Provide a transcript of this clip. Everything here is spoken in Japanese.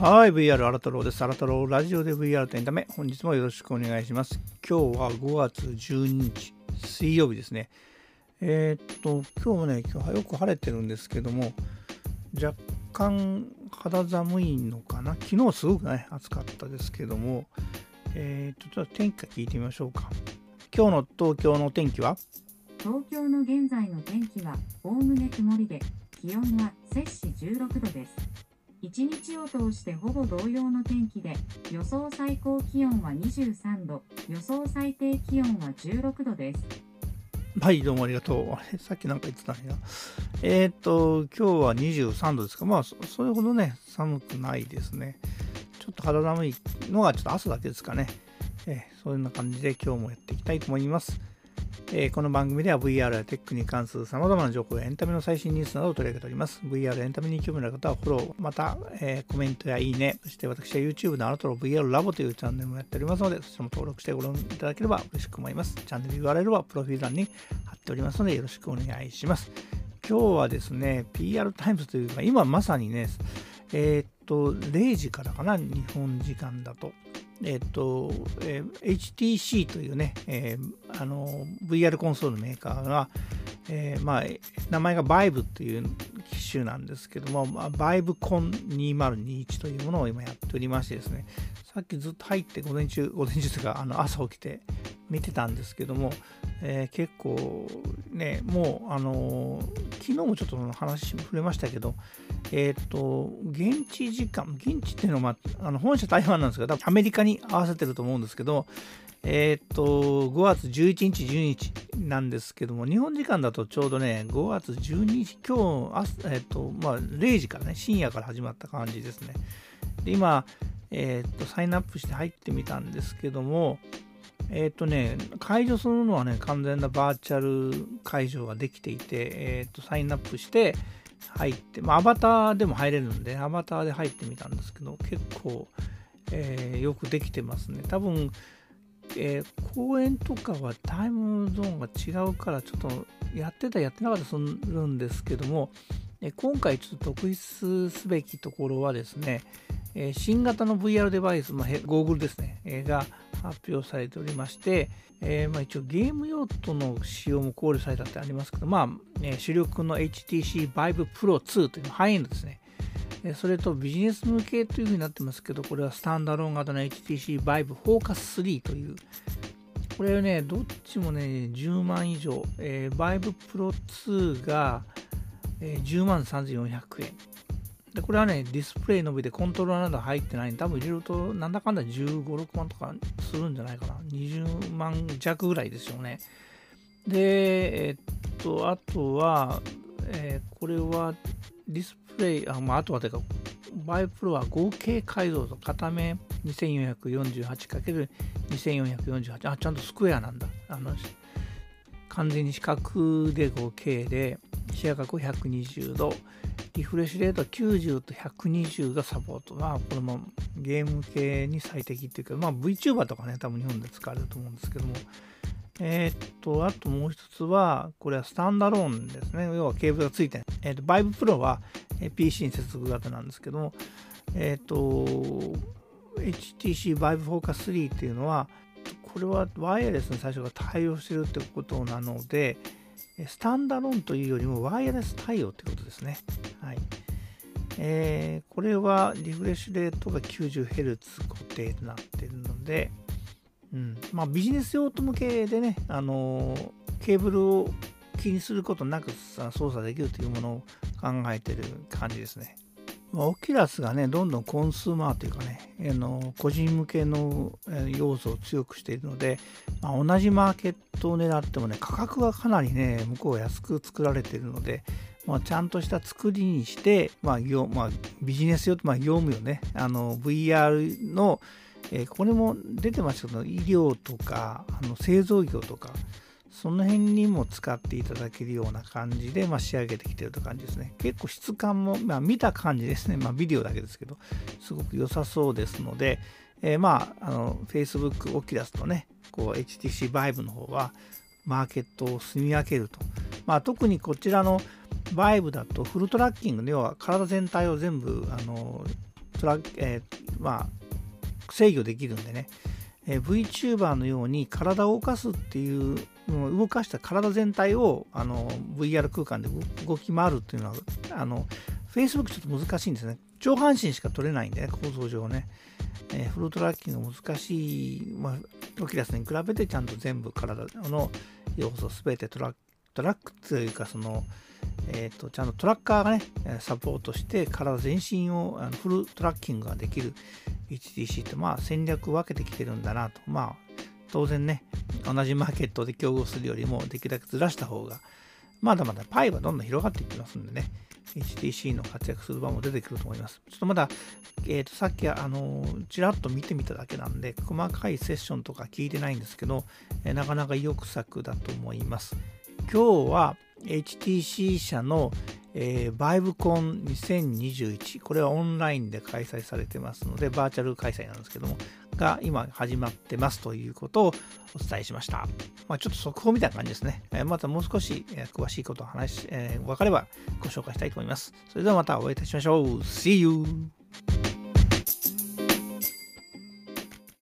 はい、VR アラトローです。アラトローラジオで VR とエンタメ、本日もよろしくお願いします。今日は5月12日、水曜日ですね。えー、っと、今日もね、今日はよく晴れてるんですけども、若干肌寒いのかな？昨日すごくね、暑かったですけども、えー、っと、ちょっと天気から聞いてみましょうか。今日の東京の天気は？東京の現在の天気は、おおむね曇りで、気温は摂氏16度です。一日を通してほぼ同様の天気で、予想最高気温は23度、予想最低気温は16度です。はい、どうもありがとう。あれ、さっきなんか言ってたんや。えっ、と、今日は23度ですか。まあそ、それほどね、寒くないですね。ちょっと肌寒いのがちょっと朝だけですかね。えー、そんな感じで今日もやっていきたいと思います。えー、この番組では VR やテックに関する様々な情報やエンタメの最新ニュースなどを取り上げております。VR エンタメに興味のある方はフォロー、また、えー、コメントやいいね、そして私は YouTube のあなたの VR ラボというチャンネルもやっておりますので、そちらも登録してご覧いただければ嬉しく思います。チャンネル URL はプロフィール欄に貼っておりますので、よろしくお願いします。今日はですね、PR タイムズというか、今まさにね、えー、っと、0時からかな、日本時間だと。えっと、えー、HTC というね、えー、あの VR コンソールメーカーが、えー、まあ、名前が Vive という機種なんですけども、まあ、ViveCon2021 というものを今やっておりましてですね、さっきずっと入って午前中、午前中というか、あの朝起きて見てたんですけども、えー、結構ね、もう、あのー、昨日もちょっと話触れましたけど、えっ、ー、と、現地時間、現地っていうのは、あ、の本社台湾なんですけど、多分アメリカに合わせてると思うんですけど、えっ、と、5月11日、12日なんですけども、日本時間だとちょうどね、5月12日、今日、えっ、と、まあ、0時からね、深夜から始まった感じですね。で、今、えっ、と、サインアップして入ってみたんですけども、えっ、とね、解除するのはね、完全なバーチャル解除ができていて、えっ、と、サインアップして、入って、まあ、アバターでも入れるんで、アバターで入ってみたんですけど、結構、えー、よくできてますね。多分、えー、公演とかはタイムゾーンが違うから、ちょっとやってたやってなかったりするんですけども、え今回ちょっと特筆すべきところはですね、え新型の VR デバイス、まあ、ゴーグルですね、えが発表されておりまして、えー、まあ、一応ゲーム用途の使用も考慮されたってありますけど、まあ、え主力の HTC Vive Pro 2というのハイエンドですね。それとビジネス向けというふうになってますけど、これはスタンダーロン型の HTC Vive Focus 3という、これね、どっちもね、10万以上、えー、Vive Pro 2が、えー、10万3400円。で、これはね、ディスプレイの上でコントローラーなど入ってないんで、多分入れるとなんだかんだ15、6万とかするんじゃないかな。20万弱ぐらいですよね。で、えっと、あとは、えー、これはディスプレイ、あ、まあ、あとはてか、バイプロは合計解像度、片面 2448×2448、あ、ちゃんとスクエアなんだ。あの完全に四角で合計で、視野角120度、リフレッシュレートは90と120がサポート。まあ、これもゲーム系に最適っていうか、まあ VTuber とかね、多分日本で使われると思うんですけども、えー、っと、あともう一つは、これはスタンダローンですね。要はケーブルがついてない。えー、っと、Vive Pro は PC に接続型なんですけども、えー、っと、HTC Vive Focus 3っていうのは、これはワイヤレスに最初が対応してるってことなので、スタンダローンというよりもワイヤレス対応ということですね。はい。えー、これはリフレッシュレートが 90Hz 固定となっているので、うん、まあビジネス用途向けでね、あのー、ケーブルを気にすることなく操作できるというものを考えている感じですね。まあ、オキラスがね、どんどんコンスーマーというかね、あの個人向けの要素を強くしているので、まあ、同じマーケットを狙ってもね、価格がかなりね、向こうは安く作られているので、まあ、ちゃんとした作りにして、まあ業まあ、ビジネス用と、まあ、業務用ね、あの VR の、えー、これも出てましたけど、医療とか、あの製造業とか、その辺にも使っていただけるような感じで、まあ、仕上げてきてるという感じですね。結構質感も、まあ、見た感じですね。まあ、ビデオだけですけど、すごく良さそうですので、えー、まあ、あの、Facebook、Oculus とね、こう、HTC Vive の方は、マーケットを住み分けると。まあ、特にこちらの Vive だと、フルトラッキング、要は体全体を全部、あの、トラえー、まあ、制御できるんでね、えー、VTuber のように体を動かすっていうもう動かした体全体をあの VR 空間で動き回るっていうのはあの Facebook ちょっと難しいんですね。上半身しか取れないんでね構造上ね、えー、フルトラッキング難しい、まあ、オキラスに比べてちゃんと全部体の要素すべてトラトラックというかそのえーと、ちゃんとトラッカーがね、サポートして体全身をあのフルトラッキングができる。HTC ってまあ戦略分けてきてるんだなと。まあ当然ね、同じマーケットで競合するよりもできるだけずらした方が、まだまだパイはどんどん広がっていきますんでね、HTC の活躍する場も出てくると思います。ちょっとまだ、えー、とさっき、あのちらっと見てみただけなんで、細かいセッションとか聞いてないんですけど、え、なかなか意欲作だと思います。今日は HTC 社の、えー、バイブコン2021、これはオンラインで開催されてますので、バーチャル開催なんですけども、が今始まってますということをお伝えしました。まあ、ちょっと速報みたいな感じですね。え、またもう少し、え、詳しいことを話し、えー、分かればご紹介したいと思います。それではまたお会いいたしましょう。See you!